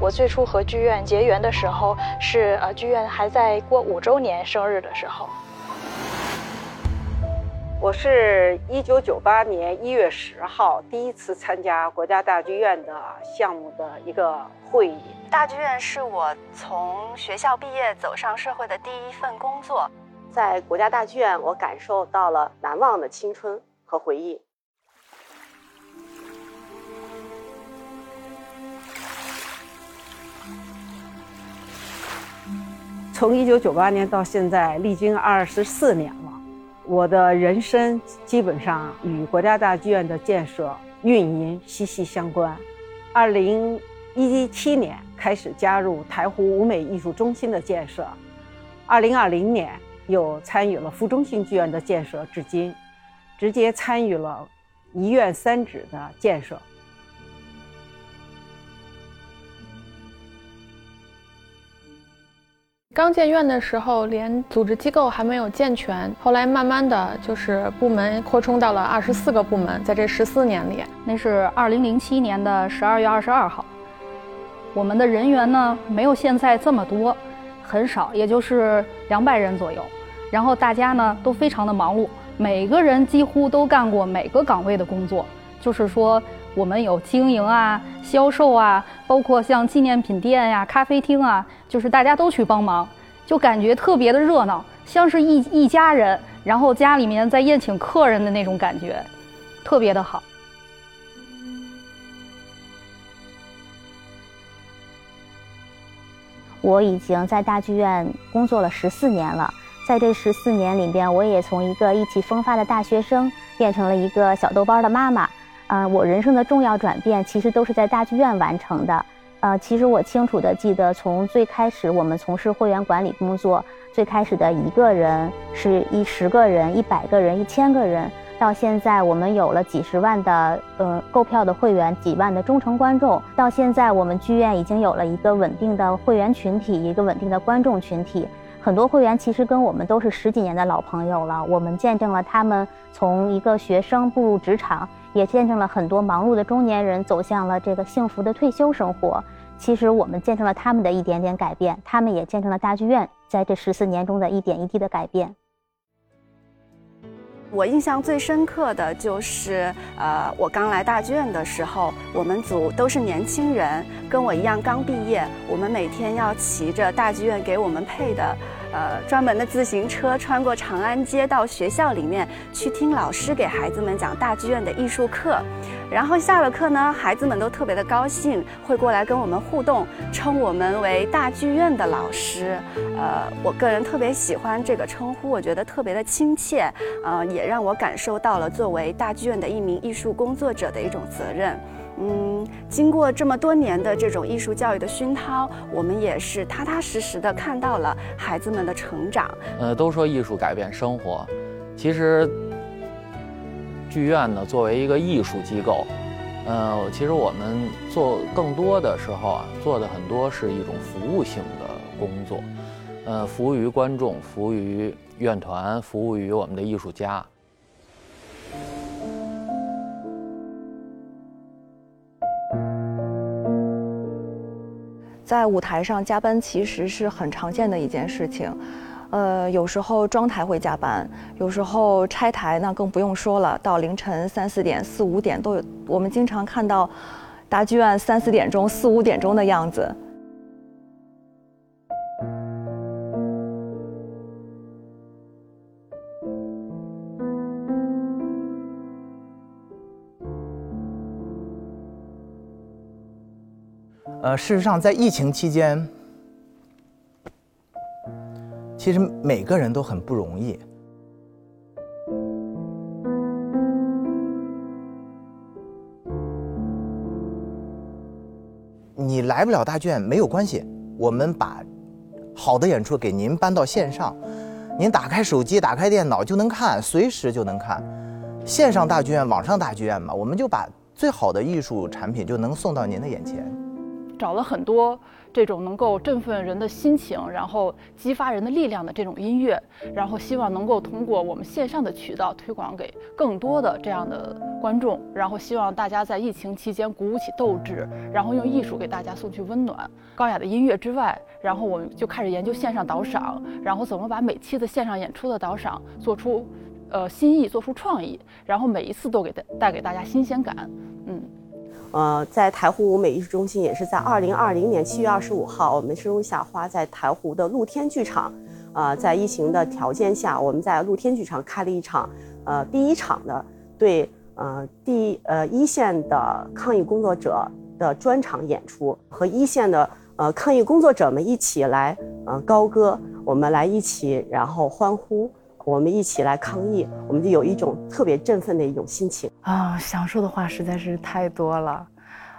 我最初和剧院结缘的时候，是呃剧院还在过五周年生日的时候。我是一九九八年一月十号第一次参加国家大剧院的项目的一个会议。大剧院是我从学校毕业走上社会的第一份工作，在国家大剧院，我感受到了难忘的青春和回忆。从一九九八年到现在，历经二十四年了。我的人生基本上与国家大剧院的建设运营息息相关。二零一七年开始加入台湖舞美艺术中心的建设，二零二零年又参与了副中心剧院的建设，至今直接参与了一院三址的建设。刚建院的时候，连组织机构还没有健全。后来慢慢的就是部门扩充到了二十四个部门，在这十四年里，那是二零零七年的十二月二十二号。我们的人员呢，没有现在这么多，很少，也就是两百人左右。然后大家呢都非常的忙碌，每个人几乎都干过每个岗位的工作。就是说，我们有经营啊、销售啊，包括像纪念品店呀、咖啡厅啊。就是大家都去帮忙，就感觉特别的热闹，像是一一家人，然后家里面在宴请客人的那种感觉，特别的好。我已经在大剧院工作了十四年了，在这十四年里边，我也从一个意气风发的大学生变成了一个小豆包的妈妈。啊，我人生的重要转变其实都是在大剧院完成的。呃，其实我清楚的记得，从最开始我们从事会员管理工作，最开始的一个人是一十个人、一百个人、一千个人，到现在我们有了几十万的呃购票的会员，几万的忠诚观众，到现在我们剧院已经有了一个稳定的会员群体，一个稳定的观众群体。很多会员其实跟我们都是十几年的老朋友了，我们见证了他们从一个学生步入职场。也见证了很多忙碌的中年人走向了这个幸福的退休生活。其实我们见证了他们的一点点改变，他们也见证了大剧院在这十四年中的一点一滴的改变。我印象最深刻的就是，呃，我刚来大剧院的时候，我们组都是年轻人，跟我一样刚毕业，我们每天要骑着大剧院给我们配的。呃，专门的自行车穿过长安街到学校里面去听老师给孩子们讲大剧院的艺术课，然后下了课呢，孩子们都特别的高兴，会过来跟我们互动，称我们为大剧院的老师。呃，我个人特别喜欢这个称呼，我觉得特别的亲切，呃，也让我感受到了作为大剧院的一名艺术工作者的一种责任。嗯，经过这么多年的这种艺术教育的熏陶，我们也是踏踏实实的看到了孩子们的成长。呃，都说艺术改变生活，其实剧院呢，作为一个艺术机构，呃，其实我们做更多的时候啊，做的很多是一种服务性的工作，呃，服务于观众，服务于院团，服务于我们的艺术家。在舞台上加班其实是很常见的一件事情，呃，有时候装台会加班，有时候拆台那更不用说了，到凌晨三四点、四五点都有。我们经常看到大剧院三四点钟、四五点钟的样子。呃，事实上，在疫情期间，其实每个人都很不容易。你来不了大剧院没有关系，我们把好的演出给您搬到线上，您打开手机、打开电脑就能看，随时就能看。线上大剧院、网上大剧院嘛，我们就把最好的艺术产品就能送到您的眼前。找了很多这种能够振奋人的心情，然后激发人的力量的这种音乐，然后希望能够通过我们线上的渠道推广给更多的这样的观众，然后希望大家在疫情期间鼓舞起斗志，然后用艺术给大家送去温暖。高雅的音乐之外，然后我们就开始研究线上导赏，然后怎么把每期的线上演出的导赏做出，呃新意，做出创意，然后每一次都给带带给大家新鲜感，嗯。呃，在台湖舞美艺术中心，也是在二零二零年七月二十五号，我们生如夏花在台湖的露天剧场，呃，在疫情的条件下，我们在露天剧场开了一场，呃，第一场的对呃第呃一线的抗疫工作者的专场演出，和一线的呃抗疫工作者们一起来呃高歌，我们来一起然后欢呼。我们一起来抗疫，我们就有一种特别振奋的一种心情啊！想说的话实在是太多了。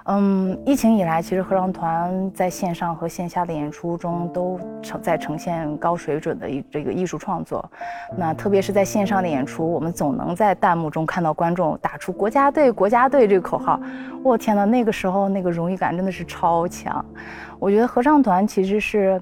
嗯，疫情以来，其实合唱团在线上和线下的演出中都呈在呈现高水准的一这个艺术创作。那特别是在线上的演出，我们总能在弹幕中看到观众打出“国家队，国家队”这个口号。我天呐，那个时候那个荣誉感真的是超强。我觉得合唱团其实是。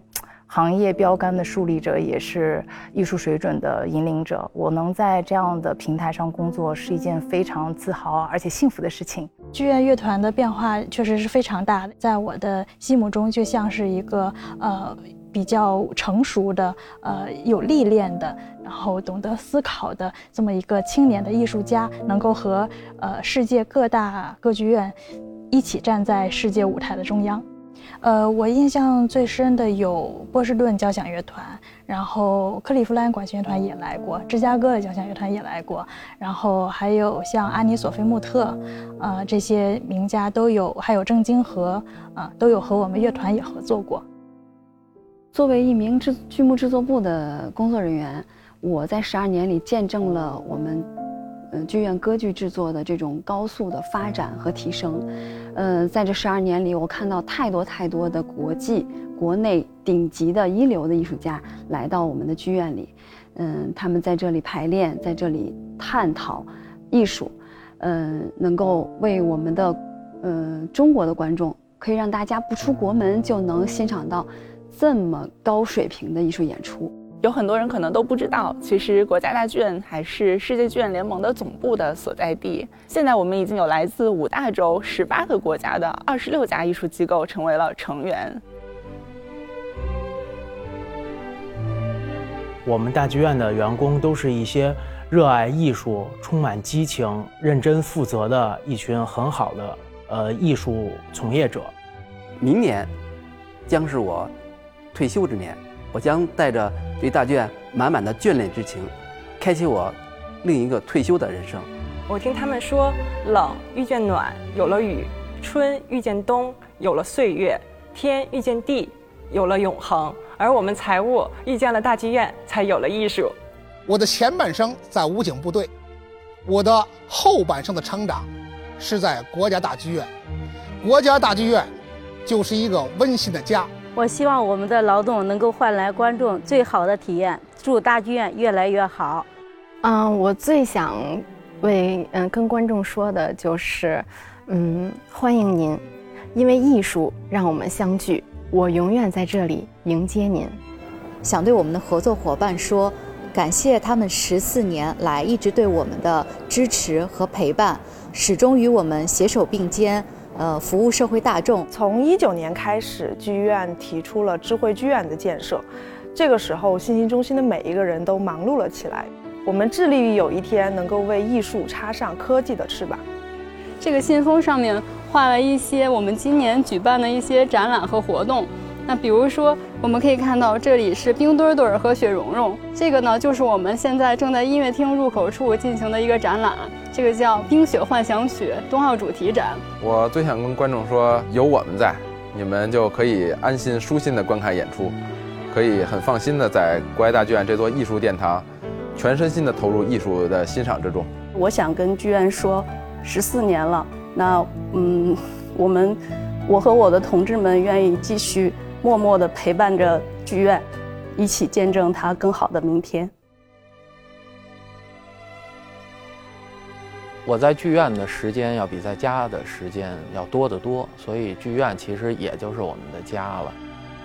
行业标杆的树立者，也是艺术水准的引领者。我能在这样的平台上工作，是一件非常自豪而且幸福的事情。剧院乐团的变化确实是非常大的，在我的心目中，就像是一个呃比较成熟的、呃有历练的，然后懂得思考的这么一个青年的艺术家，能够和呃世界各大歌剧院一起站在世界舞台的中央。呃，我印象最深的有波士顿交响乐团，然后克利夫兰管弦乐团也来过，芝加哥的交响乐团也来过，然后还有像安妮索菲穆特，呃，这些名家都有，还有郑京和，啊，都有和我们乐团也合作过。作为一名制剧目制作部的工作人员，我在十二年里见证了我们。嗯，剧院歌剧制作的这种高速的发展和提升，呃，在这十二年里，我看到太多太多的国际、国内顶级的一流的艺术家来到我们的剧院里，嗯，他们在这里排练，在这里探讨艺术，嗯，能够为我们的，嗯，中国的观众，可以让大家不出国门就能欣赏到这么高水平的艺术演出。有很多人可能都不知道，其实国家大剧院还是世界剧院联盟的总部的所在地。现在我们已经有来自五大洲十八个国家的二十六家艺术机构成为了成员。我们大剧院的员工都是一些热爱艺术、充满激情、认真负责的一群很好的呃艺术从业者。明年将是我退休之年。我将带着对大剧院满满的眷恋之情，开启我另一个退休的人生。我听他们说，冷遇见暖，有了雨；春遇见冬，有了岁月；天遇见地，有了永恒。而我们财务遇见了大剧院，才有了艺术。我的前半生在武警部队，我的后半生的成长是在国家大剧院。国家大剧院就是一个温馨的家。我希望我们的劳动能够换来观众最好的体验。祝大剧院越来越好。嗯，我最想为嗯跟观众说的就是，嗯，欢迎您，因为艺术让我们相聚。我永远在这里迎接您。想对我们的合作伙伴说，感谢他们十四年来一直对我们的支持和陪伴，始终与我们携手并肩。呃，服务社会大众。从一九年开始，剧院提出了智慧剧院的建设。这个时候，信息中心的每一个人都忙碌了起来。我们致力于有一天能够为艺术插上科技的翅膀。这个信封上面画了一些我们今年举办的一些展览和活动。那比如说，我们可以看到这里是冰墩墩和雪融融，这个呢就是我们现在正在音乐厅入口处进行的一个展览，这个叫《冰雪幻想曲》冬奥主题展。我最想跟观众说，有我们在，你们就可以安心舒心的观看演出，可以很放心的在国家大剧院这座艺术殿堂，全身心的投入艺术的欣赏之中。我想跟剧院说，十四年了，那嗯，我们，我和我的同志们愿意继续。默默地陪伴着剧院，一起见证它更好的明天。我在剧院的时间要比在家的时间要多得多，所以剧院其实也就是我们的家了。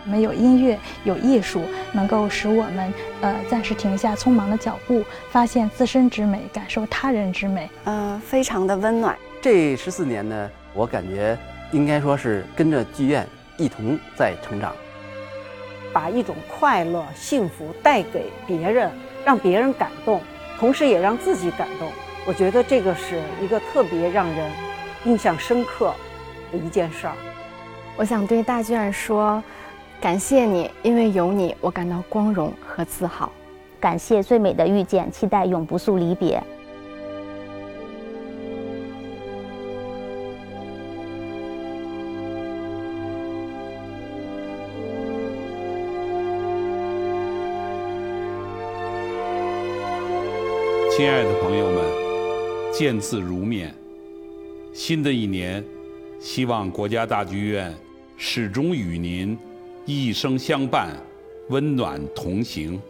我们有音乐，有艺术，能够使我们呃暂时停下匆忙的脚步，发现自身之美，感受他人之美。呃，非常的温暖。这十四年呢，我感觉应该说是跟着剧院一同在成长，把一种快乐、幸福带给别人，让别人感动，同时也让自己感动。我觉得这个是一个特别让人印象深刻的一件事儿。我想对大剧院说。感谢你，因为有你，我感到光荣和自豪。感谢最美的遇见，期待永不诉离别。亲爱的朋友们，见字如面。新的一年，希望国家大剧院始终与您。一生相伴，温暖同行。